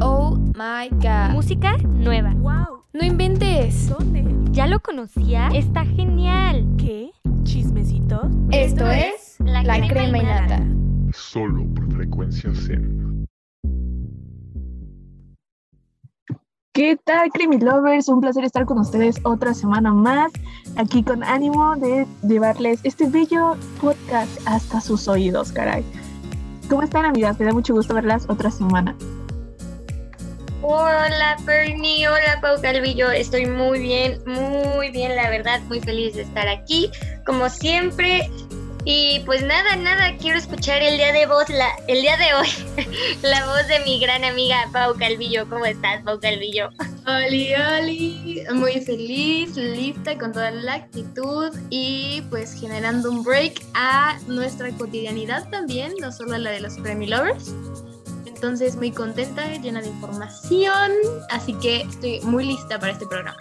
Oh my god. Música nueva. ¡Wow! No inventes. ¿Dónde? ¿Ya lo conocía? Está genial. ¿Qué? ¿Chismecito? Esto es La, crema, y nata. Solo por frecuencia Zen. ¿Qué tal, Creamy Lovers? Un placer estar con ustedes otra semana más, aquí con ánimo de llevarles este bello podcast hasta sus oídos, caray. ¿Cómo están, amigas? Me da mucho gusto verlas otra semana. Hola Bernie, hola Pau Calvillo, estoy muy bien, muy bien, la verdad, muy feliz de estar aquí, como siempre. Y pues nada, nada, quiero escuchar el día de voz, la, el día de hoy, la voz de mi gran amiga Pau Calvillo. ¿Cómo estás, Pau Calvillo? Oli, oli, muy feliz, lista con toda la actitud y pues generando un break a nuestra cotidianidad también, no solo la de los Premio Lovers. Entonces muy contenta, llena de información, así que estoy muy lista para este programa.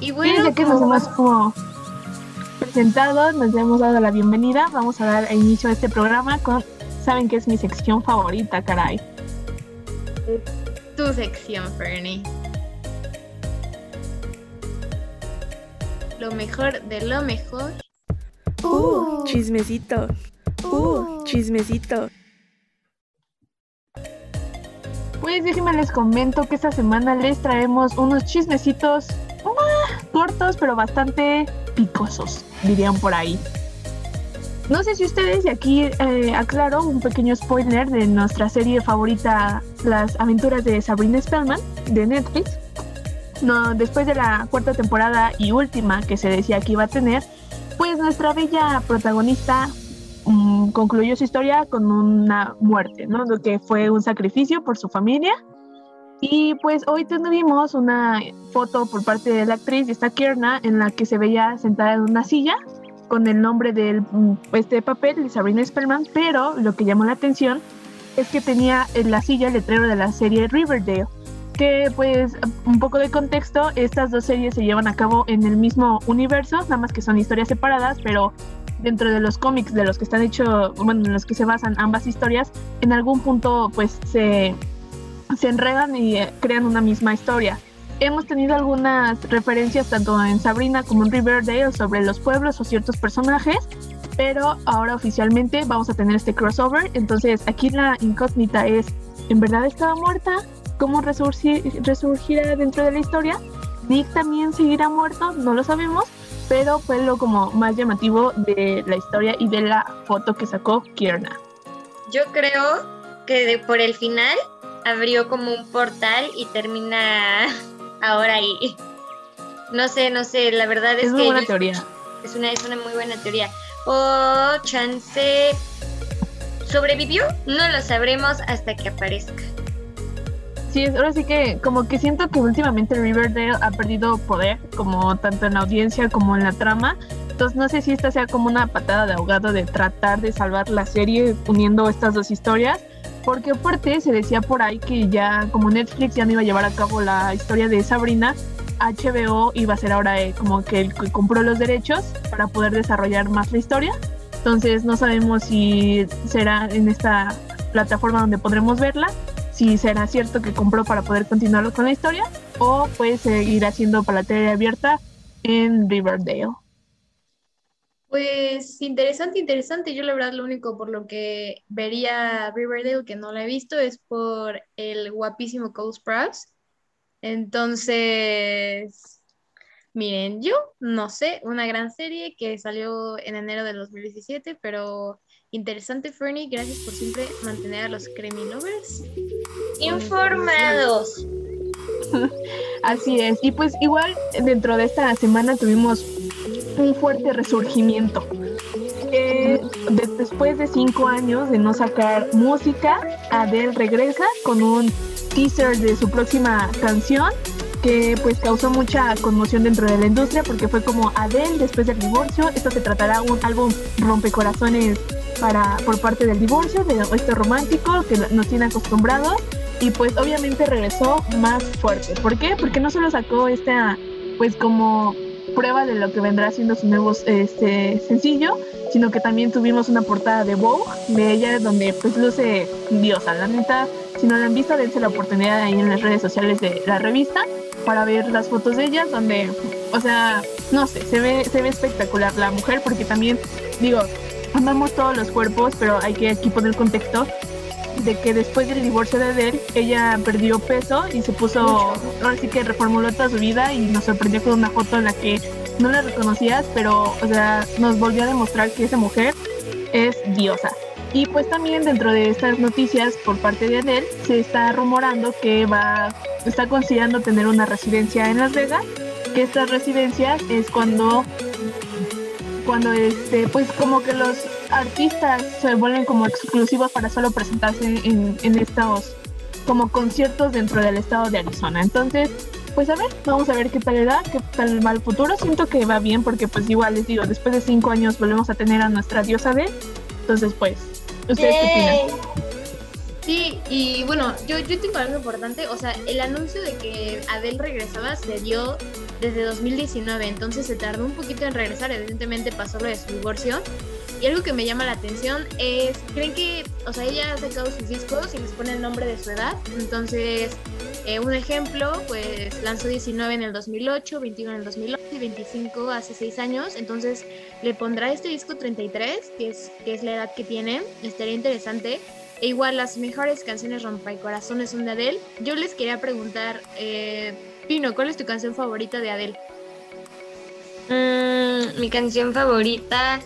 Y bueno, ya que nos hemos como presentado, nos hemos dado la bienvenida, vamos a dar inicio a este programa con, saben que es mi sección favorita, caray. tu sección, Fernie. Lo mejor de lo mejor. Uh, chismecito. Uh, chismecito. Pues déjenme les comento que esta semana les traemos unos chismecitos ah, cortos, pero bastante picosos, dirían por ahí. No sé si ustedes, y aquí eh, aclaro un pequeño spoiler de nuestra serie favorita, Las aventuras de Sabrina Spellman, de Netflix. No, después de la cuarta temporada y última que se decía que iba a tener, pues nuestra bella protagonista concluyó su historia con una muerte, ¿no? Lo que fue un sacrificio por su familia. Y pues hoy tuvimos una foto por parte de la actriz, esta Kierna, en la que se veía sentada en una silla con el nombre del mm, este papel de Sabrina Spellman, pero lo que llamó la atención es que tenía en la silla el letrero de la serie Riverdale, que pues un poco de contexto, estas dos series se llevan a cabo en el mismo universo, nada más que son historias separadas, pero dentro de los cómics de los que están hechos, bueno, en los que se basan ambas historias, en algún punto pues se, se enredan y eh, crean una misma historia. Hemos tenido algunas referencias tanto en Sabrina como en Riverdale sobre los pueblos o ciertos personajes, pero ahora oficialmente vamos a tener este crossover, entonces aquí la incógnita es, ¿en verdad estaba muerta? ¿Cómo resurgir- resurgirá dentro de la historia? ¿Nick también seguirá muerto? No lo sabemos, pero fue lo como más llamativo de la historia y de la foto que sacó Kierna. Yo creo que de- por el final abrió como un portal y termina ahora ahí. No sé, no sé, la verdad es, Es que buena yo- teoría. es una, es una muy buena teoría. O chance sobrevivió, no lo sabremos hasta que aparezca. Sí, es- ahora sí que como que siento que últimamente Riverdale ha perdido poder, como tanto en la audiencia como en la trama. Entonces no sé si esta sea como una patada de ahogado de tratar de salvar la serie uniendo estas dos historias. Porque aparte se decía por ahí que ya como Netflix ya no iba a llevar a cabo la historia de Sabrina, HBO iba a ser ahora eh, como que el que compró los derechos para poder desarrollar más la historia. Entonces no sabemos si será en esta plataforma donde podremos verla si será cierto que compró para poder continuar con la historia o pues seguir haciendo para la abierta en Riverdale. Pues interesante, interesante. Yo la verdad lo único por lo que vería Riverdale que no la he visto es por el guapísimo Cole Sprouse. Entonces, miren, yo no sé, una gran serie que salió en enero del 2017, pero interesante, Fernie. Gracias por siempre mantener a los Creamy Lovers. Informados. Así es. Y pues igual dentro de esta semana tuvimos un fuerte resurgimiento. Eh, de- después de cinco años de no sacar música, Adele regresa con un teaser de su próxima canción que pues causó mucha conmoción dentro de la industria porque fue como Adele después del divorcio. Esto se tratará un álbum rompecorazones para por parte del divorcio, de este romántico que nos tiene acostumbrados y pues obviamente regresó más fuerte. ¿Por qué? Porque no solo sacó esta pues como prueba de lo que vendrá siendo su nuevo este, sencillo, sino que también tuvimos una portada de Vogue de ella donde pues luce diosa, la neta. Si no la han visto, dense la oportunidad ahí en las redes sociales de la revista para ver las fotos de ella, donde, o sea, no sé, se ve, se ve espectacular la mujer, porque también, digo, amamos todos los cuerpos, pero hay que aquí poner contexto de que después del divorcio de Adele, ella perdió peso y se puso, ahora sí que reformuló toda su vida y nos sorprendió con una foto en la que no la reconocías, pero, o sea, nos volvió a demostrar que esa mujer es diosa. Y pues también dentro de estas noticias por parte de Adele se está rumorando que va, está considerando tener una residencia en Las Vegas, que estas residencias es cuando, cuando este, pues como que los artistas se vuelven como exclusivos para solo presentarse en, estos como conciertos dentro del estado de Arizona. Entonces, pues a ver, vamos a ver qué tal le da, qué tal el futuro. Siento que va bien porque pues igual les digo, después de cinco años volvemos a tener a nuestra diosa de. Entonces, pues, ¿ustedes qué opinan? Sí, y bueno, yo, yo tengo algo importante, o sea, el anuncio de que Adele regresaba se dio desde 2019, entonces se tardó un poquito en regresar, evidentemente pasó lo de su divorcio. Y algo que me llama la atención es, ¿creen que, o sea, ella ha sacado sus discos y les pone el nombre de su edad? Entonces, eh, un ejemplo, pues lanzó 19 en el 2008, 21 en el 2011 y 25 hace 6 años. Entonces le pondrá este disco 33, que es, que es la edad que tiene. Estaría interesante. E igual las mejores canciones corazones son de Adele. Yo les quería preguntar, eh, Pino, ¿cuál es tu canción favorita de Adele? Mm, mi canción favorita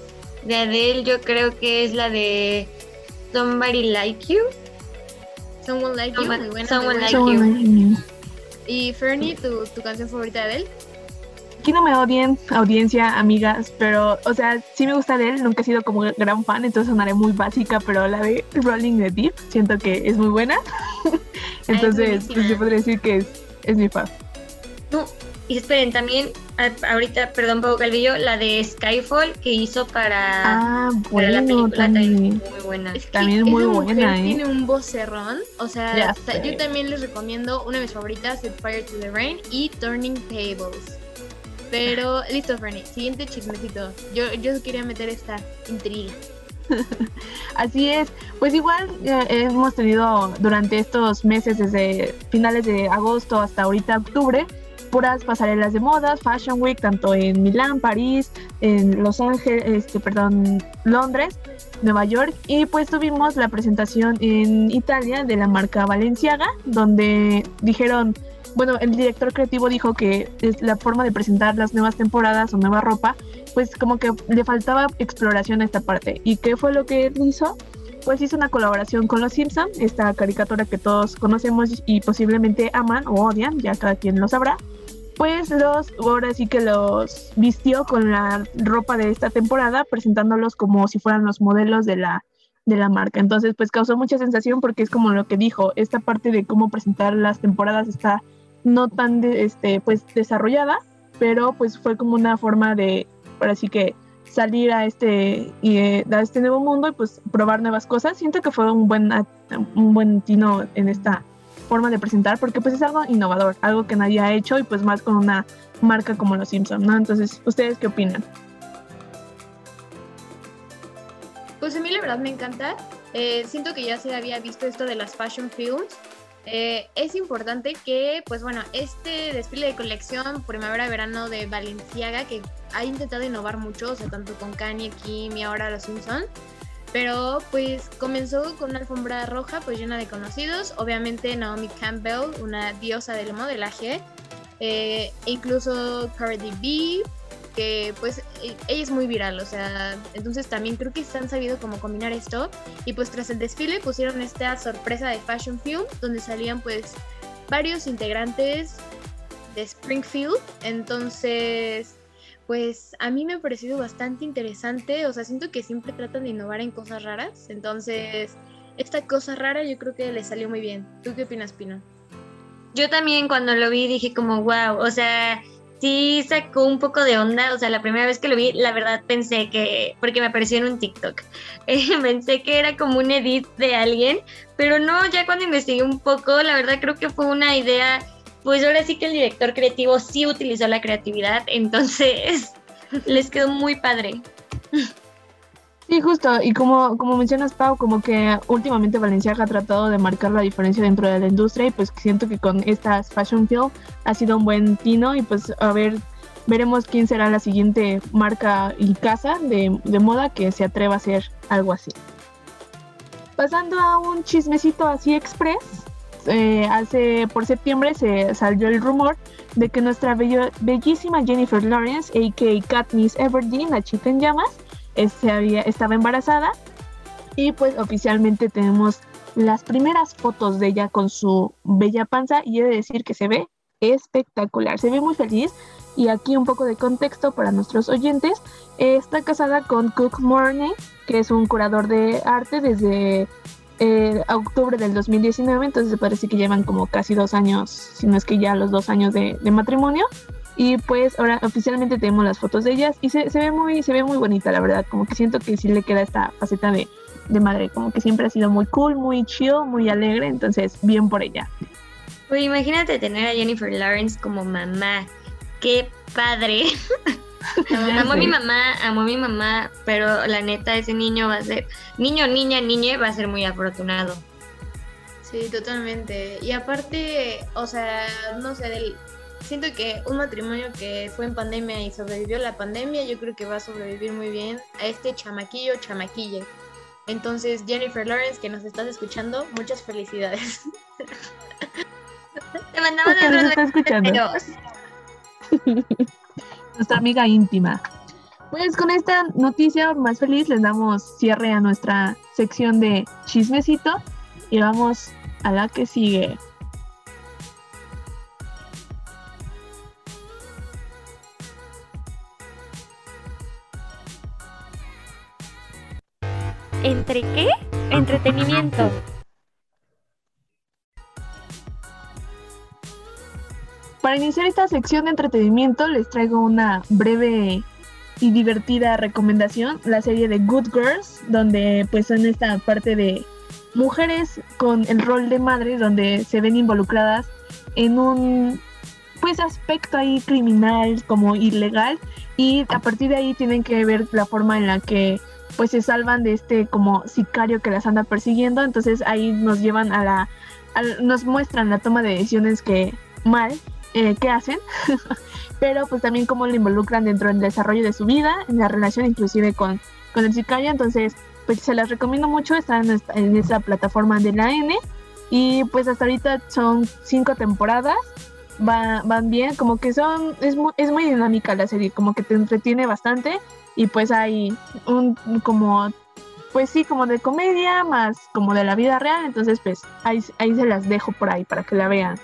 de Adele yo creo que es la de Somebody Like You. Someone Like You, Someone- muy buena, Someone muy Like. You. Y Fernie, ¿tu, tu canción favorita de Adele? Aquí no me odien, audiencia, amigas, pero, o sea, sí me gusta de él, nunca he sido como gran fan, entonces sonaré muy básica, pero la de Rolling the Deep siento que es muy buena. entonces, pues yo podría decir que es, es mi fan. Y esperen, también ahorita, perdón, Pau Calvillo, la de Skyfall que hizo para, Ah, para la bueno, película también también. muy buena. Es que También muy esa buena, mujer ¿eh? Tiene un vocerrón. O sea, yo también les recomiendo una de mis favoritas, Set Fire to the Rain y Turning Tables. Pero, listo, Fernie. Siguiente chismecito. Yo, yo quería meter esta intriga. Así es, pues igual eh, hemos tenido durante estos meses, desde finales de agosto hasta ahorita octubre, puras pasarelas de modas, Fashion Week, tanto en Milán, París, en Los Ángeles, este, perdón, Londres, Nueva York, y pues tuvimos la presentación en Italia de la marca Balenciaga, donde dijeron, bueno, el director creativo dijo que la forma de presentar las nuevas temporadas o nueva ropa, pues como que le faltaba exploración a esta parte. ¿Y qué fue lo que hizo? Pues hizo una colaboración con Los Simpson, esta caricatura que todos conocemos y posiblemente aman o odian, ya cada quien lo sabrá. Pues los, ahora sí que los vistió con la ropa de esta temporada, presentándolos como si fueran los modelos de la, de la marca. Entonces, pues causó mucha sensación porque es como lo que dijo, esta parte de cómo presentar las temporadas está no tan de- este, pues desarrollada, pero pues fue como una forma de, ahora sí que salir a este, y, eh, a este nuevo mundo y pues probar nuevas cosas. Siento que fue un buen, un buen tino en esta forma de presentar porque pues es algo innovador, algo que nadie ha hecho y pues más con una marca como los Simpson, ¿no? Entonces, ¿ustedes qué opinan? Pues a mí la verdad me encanta. Eh, siento que ya se había visto esto de las fashion films. Eh, es importante que, pues bueno, este desfile de colección primavera-verano de Balenciaga, que ha intentado innovar mucho, o sea, tanto con Kanye, Kim y ahora los Simpson, pero pues comenzó con una alfombra roja, pues llena de conocidos, obviamente Naomi Campbell, una diosa del modelaje, eh, incluso Cardi B, que pues e- ella es muy viral, o sea, entonces también creo que se han sabido cómo combinar esto. Y pues tras el desfile pusieron esta sorpresa de Fashion Film donde salían pues varios integrantes de Springfield, entonces pues a mí me ha parecido bastante interesante, o sea, siento que siempre tratan de innovar en cosas raras, entonces esta cosa rara yo creo que le salió muy bien. ¿Tú qué opinas, Pino? Yo también cuando lo vi dije como, wow, o sea, sí sacó un poco de onda, o sea, la primera vez que lo vi, la verdad pensé que, porque me apareció en un TikTok, pensé que era como un edit de alguien, pero no, ya cuando investigué un poco, la verdad creo que fue una idea, pues ahora sí que el director creativo sí utilizó la creatividad, entonces les quedó muy padre. Sí, justo, y como, como mencionas, Pau, como que últimamente Valenciaga ha tratado de marcar la diferencia dentro de la industria y pues siento que con estas Fashion Film ha sido un buen tino y pues a ver, veremos quién será la siguiente marca y casa de, de moda que se atreva a hacer algo así. Pasando a un chismecito así express, eh, hace por septiembre se salió el rumor de que nuestra bello- bellísima Jennifer Lawrence, a.k.a. Katniss Everdeen, la chica en llamas, este había, estaba embarazada y pues oficialmente tenemos las primeras fotos de ella con su bella panza y he de decir que se ve espectacular, se ve muy feliz y aquí un poco de contexto para nuestros oyentes, está casada con Cook Morney, que es un curador de arte desde eh, octubre del 2019, entonces parece que llevan como casi dos años, si no es que ya los dos años de, matrimonio. Y pues ahora oficialmente tenemos las fotos de ellas y se, se ve muy, se ve muy bonita, la verdad. Como que siento que sí le queda esta faceta de, de madre, como que siempre ha sido muy cool, muy chill, muy alegre, entonces bien por ella. Uy, imagínate tener a Jennifer Lawrence como mamá. Qué padre. Amo a mi mamá, amo a mi mamá, pero la neta ese niño va a ser, niño, niña, niñe, va a ser muy afortunado. Sí, totalmente. Y aparte, o sea, no sé, del- siento que un matrimonio que fue en pandemia y sobrevivió la pandemia, yo creo que va a sobrevivir muy bien a este chamaquillo, chamaquille. Entonces, Jennifer Lawrence, que nos estás escuchando, muchas felicidades. Te mandamos nuestros escuchando. nuestra amiga íntima. Pues con esta noticia más feliz les damos cierre a nuestra sección de chismecito y vamos a la que sigue. ¿Entre qué? Entretenimiento. Para iniciar esta sección de entretenimiento les traigo una breve y divertida recomendación, la serie de Good Girls, donde pues son esta parte de mujeres con el rol de madre, donde se ven involucradas en un pues aspecto ahí criminal como ilegal y a partir de ahí tienen que ver la forma en la que pues se salvan de este como sicario que las anda persiguiendo, entonces ahí nos llevan a la nos muestran la toma de decisiones que mal eh, que hacen, pero pues también cómo lo involucran dentro del desarrollo de su vida, en la relación inclusive con, con el sicario, entonces pues se las recomiendo mucho, están en en esta plataforma de la N. Y pues hasta ahorita son cinco temporadas, va- van bien, como que son, es muy, es muy dinámica la serie, como que te entretiene bastante. Y pues hay un como pues sí, como de comedia, más como de la vida real, entonces pues ahí, ahí se las dejo por ahí para que la vean.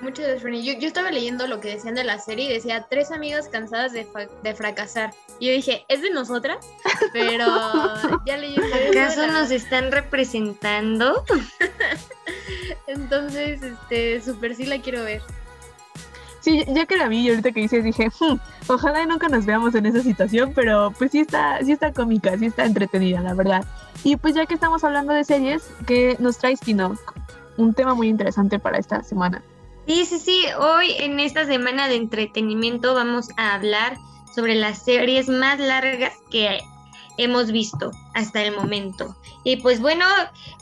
Muchas gracias, Fernie. Yo, yo estaba leyendo lo que decían de la serie y decía tres amigas cansadas de, fa- de fracasar. Y yo dije, ¿es de nosotras? Pero ya eso, ¿Acaso la- nos están representando? Entonces, este, súper sí la quiero ver. Sí, ya que la vi y ahorita que dices dije, "Hmm, ojalá y nunca nos veamos en esa situación, pero pues sí está, sí está cómica, sí está entretenida, la verdad. Y pues ya que estamos hablando de series, ¿qué nos traes, Tino? Un tema muy interesante para esta semana. Sí, sí, sí. Hoy en esta semana de entretenimiento vamos a hablar sobre las series más largas que hemos visto hasta el momento. Y pues bueno,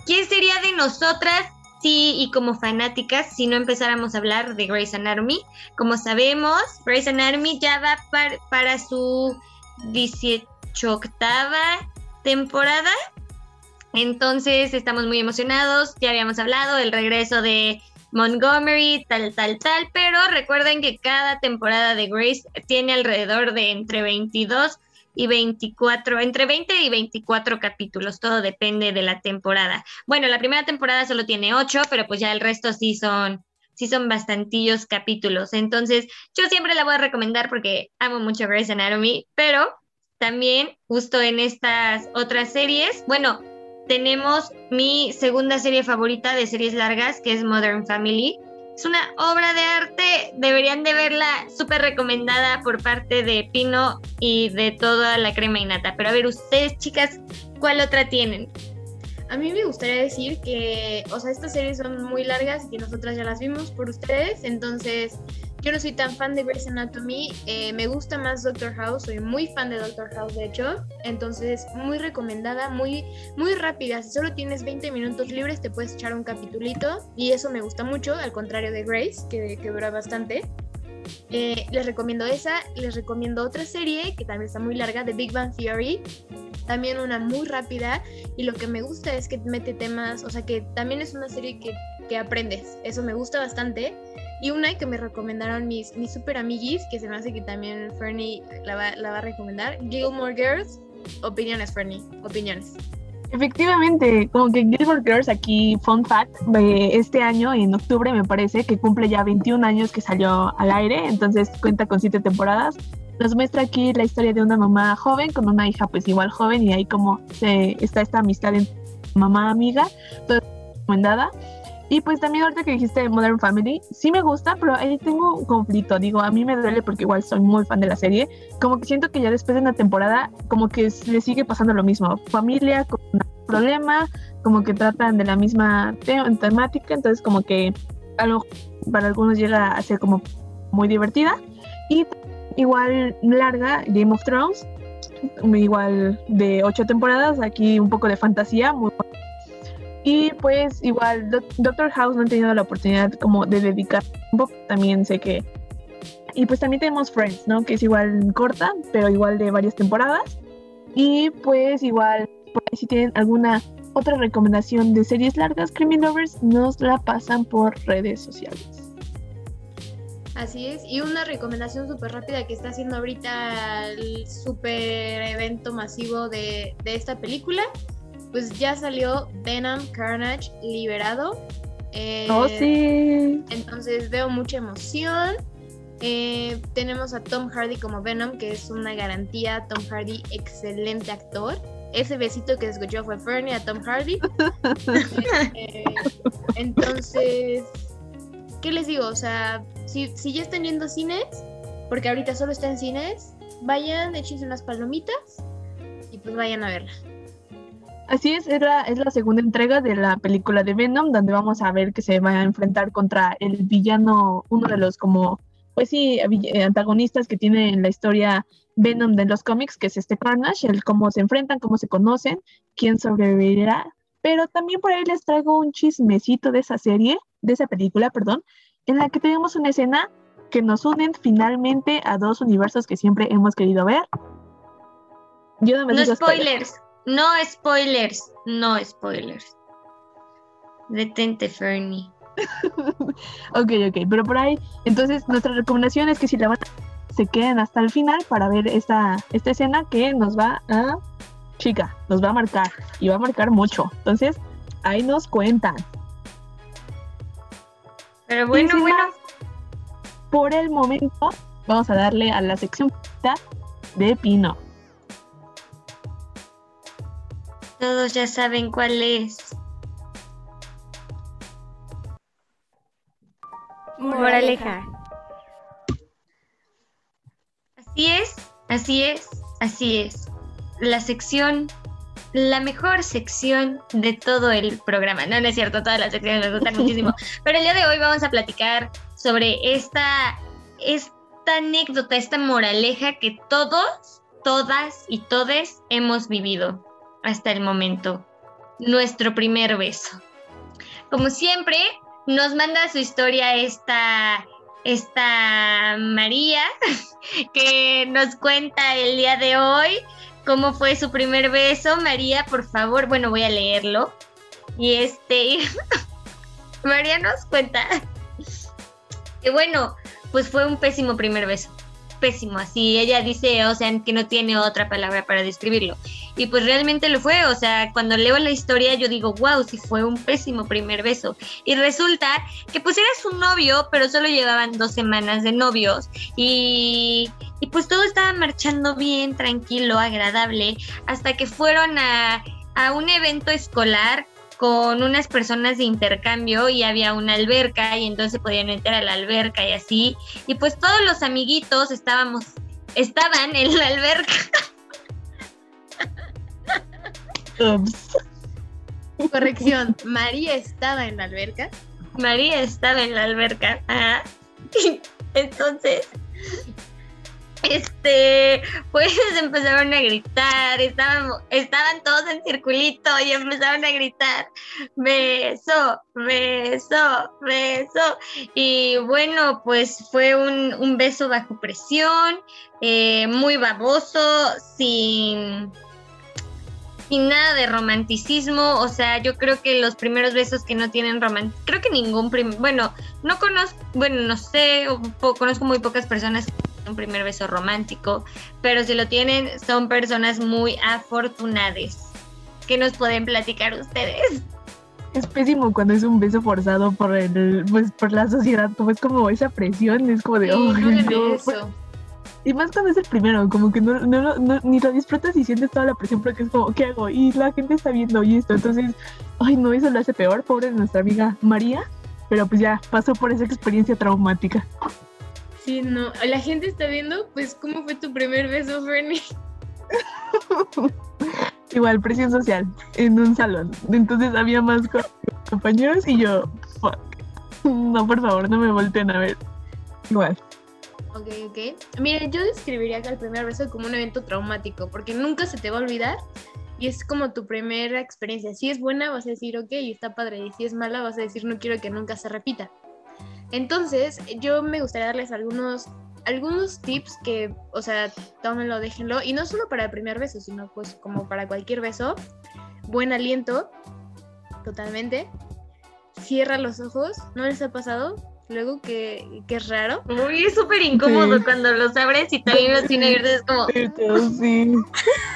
¿quién sería de nosotras sí y como fanáticas si no empezáramos a hablar de Grey's Anatomy? Como sabemos, Grey's Anatomy ya va par- para su 18 temporada. Entonces estamos muy emocionados, ya habíamos hablado del regreso de Montgomery, tal, tal, tal, pero recuerden que cada temporada de Grace tiene alrededor de entre 22 y 24, entre 20 y 24 capítulos, todo depende de la temporada. Bueno, la primera temporada solo tiene 8, pero pues ya el resto sí son sí son bastantillos capítulos. Entonces, yo siempre la voy a recomendar porque amo mucho Grey's Anatomy, pero también justo en estas otras series, bueno, tenemos mi segunda serie favorita de series largas, que es Modern Family. Es una obra de arte, deberían de verla, súper recomendada por parte de Pino y de toda la crema y nata. Pero a ver, ustedes chicas, ¿cuál otra tienen? A mí me gustaría decir que, o sea, estas series son muy largas y que nosotras ya las vimos por ustedes, entonces yo no soy tan fan de Grey's Anatomy, eh, me gusta más Doctor House, soy muy fan de Doctor House de hecho, entonces muy recomendada, muy, muy rápida, si solo tienes 20 minutos libres te puedes echar un capitulito. Y eso me gusta mucho, al contrario de Grace, que, que dura bastante. Eh, les recomiendo esa, les recomiendo otra serie que también está muy larga, The Big Bang Theory, también una muy rápida. Y lo que me gusta es que mete temas, o sea que también es una serie que, que aprendes, eso me gusta bastante. Y una que me recomendaron mis, mis super amiguis, que se me hace que también Fernie la va, la va a recomendar, Gilmore Girls, opiniones Fernie, opiniones. Efectivamente, como que Gilmore Girls aquí, fun fact, este año en octubre me parece que cumple ya 21 años que salió al aire, entonces cuenta con siete temporadas. Nos muestra aquí la historia de una mamá joven con una hija pues igual joven y ahí como se, está esta amistad entre mamá amiga, toda recomendada. Y pues también ahorita que dijiste Modern Family, sí me gusta, pero ahí tengo un conflicto. Digo, a mí me duele porque igual soy muy fan de la serie. Como que siento que ya después de una temporada, como que le sigue pasando lo mismo. Familia con problema, como que tratan de la misma te temática, entonces como que a lo, para algunos llega a ser como muy divertida. Y igual larga, Game of Thrones, igual de ocho temporadas, aquí un poco de fantasía, muy y pues igual Doctor House no he tenido la oportunidad como de dedicar tiempo, también sé que... Y pues también tenemos Friends, ¿no? Que es igual corta, pero igual de varias temporadas. Y pues igual, por ahí si tienen alguna otra recomendación de series largas, Creamy Lovers nos la pasan por redes sociales. Así es, y una recomendación súper rápida que está haciendo ahorita el súper evento masivo de, de esta película pues ya salió Venom Carnage liberado. Eh, oh, sí. Entonces veo mucha emoción. Eh, tenemos a Tom Hardy como Venom, que es una garantía. Tom Hardy, excelente actor. Ese besito que escuchó fue Fernie a Tom Hardy. Eh, entonces, ¿qué les digo? O sea, si, si ya están yendo cines, porque ahorita solo está en cines, vayan, échense unas palomitas y pues vayan a verla. Así es, es la, es la segunda entrega de la película de Venom, donde vamos a ver que se va a enfrentar contra el villano, uno de los como, pues sí, eh, antagonistas que tiene en la historia Venom de los cómics, que es este Carnage, el cómo se enfrentan, cómo se conocen, quién sobrevivirá. Pero también por ahí les traigo un chismecito de esa serie, de esa película, perdón, en la que tenemos una escena que nos unen finalmente a dos universos que siempre hemos querido ver. Yo no, me no spoilers. No spoilers, no spoilers. Detente, Fernie. ok, ok, pero por ahí, entonces nuestra recomendación es que si la van a, se queden hasta el final para ver esta, esta escena que nos va a, chica, nos va a marcar y va a marcar mucho. Entonces, ahí nos cuentan. Pero bueno, bueno. por el momento, vamos a darle a la sección de Pino. Todos ya saben cuál es. Moraleja. Así es, así es, así es. La sección, la mejor sección de todo el programa. No, no es cierto, todas las secciones me gustan muchísimo. Pero el día de hoy vamos a platicar sobre esta, esta anécdota, esta moraleja que todos, todas y todes hemos vivido hasta el momento, nuestro primer beso. Como siempre, nos manda su historia esta, esta María, que nos cuenta el día de hoy cómo fue su primer beso. María, por favor, bueno, voy a leerlo. Y este, María nos cuenta que bueno, pues fue un pésimo primer beso pésimo, así ella dice, o sea, que no tiene otra palabra para describirlo. Y pues realmente lo fue, o sea, cuando leo la historia yo digo, wow, sí fue un pésimo primer beso. Y resulta que pues era su novio, pero solo llevaban dos semanas de novios y, y pues todo estaba marchando bien, tranquilo, agradable, hasta que fueron a, a un evento escolar con unas personas de intercambio y había una alberca y entonces podían entrar a la alberca y así. Y pues todos los amiguitos estábamos, estaban en la alberca. Corrección, María estaba en la alberca. María estaba en la alberca. Entonces, este, pues empezaron a gritar, estaban, estaban todos en circulito y empezaron a gritar, beso, beso, beso. Y bueno, pues fue un, beso bajo presión, eh, muy baboso, sin, sin nada de romanticismo. O sea, yo creo que los primeros besos que no tienen romanticismo, creo que ningún, bueno, no conozco, bueno, no sé, conozco muy pocas personas que un primer beso romántico, pero si lo tienen, son personas muy afortunadas. ¿Qué nos pueden platicar ustedes? Es pésimo cuando es un beso forzado por el, pues por la sociedad, como es como esa presión, es como de Sí, "Ay, no hagan no". eso. Y más cuando es el primero, como que no, no, no- ni lo disfrutas y sientes toda la presión porque es como, ¿qué hago? Y la gente está viendo y esto, entonces, ay no, eso lo hace peor, pobre de nuestra amiga María, pero pues ya pasó por esa experiencia traumática. Sí, no. La gente está viendo, pues, ¿cómo fue tu primer beso, Fernie? Igual, presión social, en un salón. Entonces había más co- compañeros y yo, fuck. No, por favor, no me volteen a ver. Igual. Ok, ok. Mira, yo describiría que el primer beso como un evento traumático, porque nunca se te va a olvidar y es como tu primera experiencia. Si es buena, vas a decir, ok, está padre, y si es mala, vas a decir, no quiero que nunca se repita. Entonces, yo me gustaría darles algunos, algunos tips que, o sea, tómenlo, déjenlo, y no solo para el primer beso, sino pues como para cualquier beso. Buen aliento, totalmente. Cierra los ojos, ¿no les ha pasado? Luego que, que es raro. Uy, es súper incómodo Sí. cuando los abres y también los tiene abiertos. Es como, sí.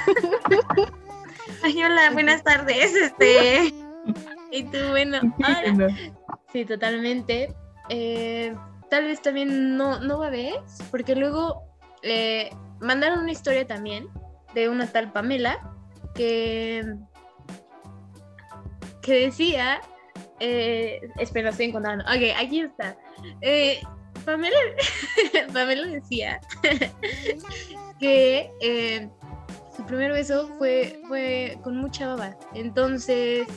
ay, hola, buenas tardes. Este, Y tú, bueno, Sí, totalmente. Eh, tal vez también no, no babes, porque luego eh, mandaron una historia también de una tal Pamela que, que decía, eh, espera, estoy encontrando. Ok, aquí está. Eh, Pamela, Pamela decía que eh, su primer beso fue, fue con mucha baba. Entonces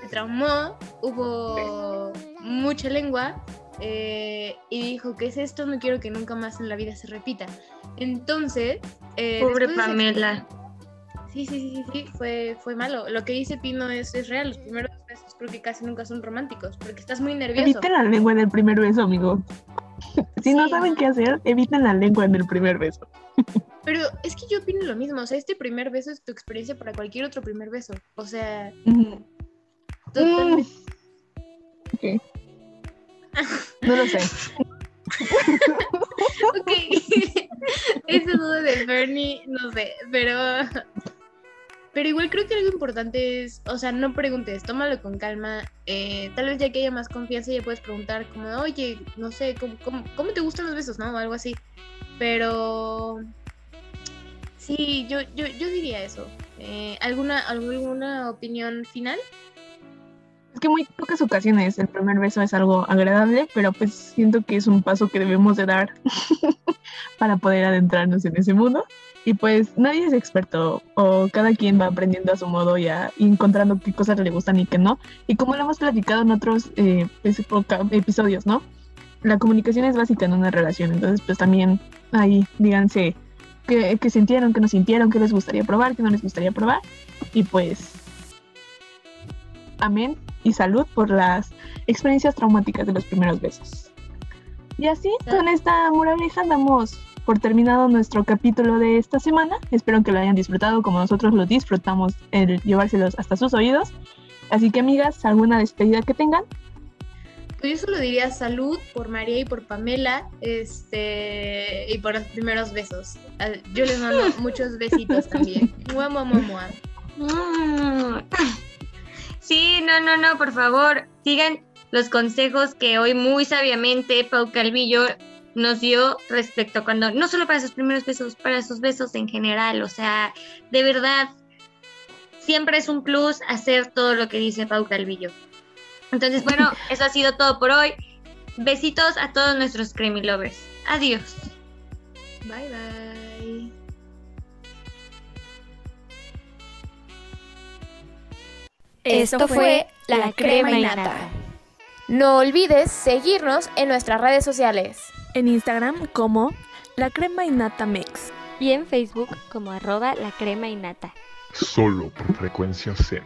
se traumó, hubo mucha lengua eh, y dijo, ¿qué es esto? No quiero que nunca más en la vida se repita. Entonces... eh, pobre de Pamela. experiencia- Sí, sí, sí, sí, sí, fue, fue malo. Lo que dice Pino es, es real. Los primeros besos creo que casi nunca son románticos porque estás muy nervioso. Eviten la lengua en el primer beso, amigo. Si no saben no. qué hacer, eviten la lengua en el primer beso. Pero es que yo opino lo mismo. O sea, este primer beso es tu experiencia para cualquier otro primer beso. O sea, totalmente. Ok. No lo sé. Ok. Esa duda del Bernie, no sé, pero. Pero igual creo que algo importante es, o sea, no preguntes, tómalo con calma. eh, tal vez ya que haya más confianza ya puedes preguntar como, oye, no sé, ¿cómo, cómo, cómo te gustan los besos, no? O algo así. Pero sí, yo, yo, yo diría eso. Eh, ¿alguna, ¿Alguna opinión final? Es que muy pocas ocasiones el primer beso es algo agradable, pero pues siento que es un paso que debemos de dar para poder adentrarnos en ese mundo. Y pues nadie es experto o cada quien va aprendiendo a su modo y, a- y encontrando qué cosas le gustan y qué no. Y como lo hemos platicado en otros eh, pues, episodios, ¿no? La comunicación es básica en una relación, entonces pues también ahí díganse qué, qué sintieron, qué no sintieron, qué les gustaría probar, qué no les gustaría probar. Y pues amén y salud por las experiencias traumáticas de los primeros besos. Y así, con esta moraleja damos por terminado nuestro capítulo de esta semana. Espero que lo hayan disfrutado como nosotros lo disfrutamos el llevárselos hasta sus oídos. Así que amigas, ¿alguna despedida que tengan? Pues yo solo diría salud por María y por Pamela, este, y por los primeros besos. Yo les mando muchos besitos también. Mua, mua, mua, mua. Sí, no, no, no, por favor, sigan los consejos que hoy muy sabiamente Pau Calvillo nos dio respecto a cuando, no solo para sus primeros besos, para sus besos en general, o sea, de verdad, siempre es un plus hacer todo lo que dice Pau Calvillo. Entonces, bueno, eso ha sido todo por hoy. Besitos a todos nuestros Creamy Lovers. Adiós. Bye, bye. Esto fue La Crema y Nata. No olvides seguirnos en nuestras redes sociales. En Instagram como La Crema Innata Mex. Y en Facebook como arroba la crema innata. Solo por frecuencia Zen.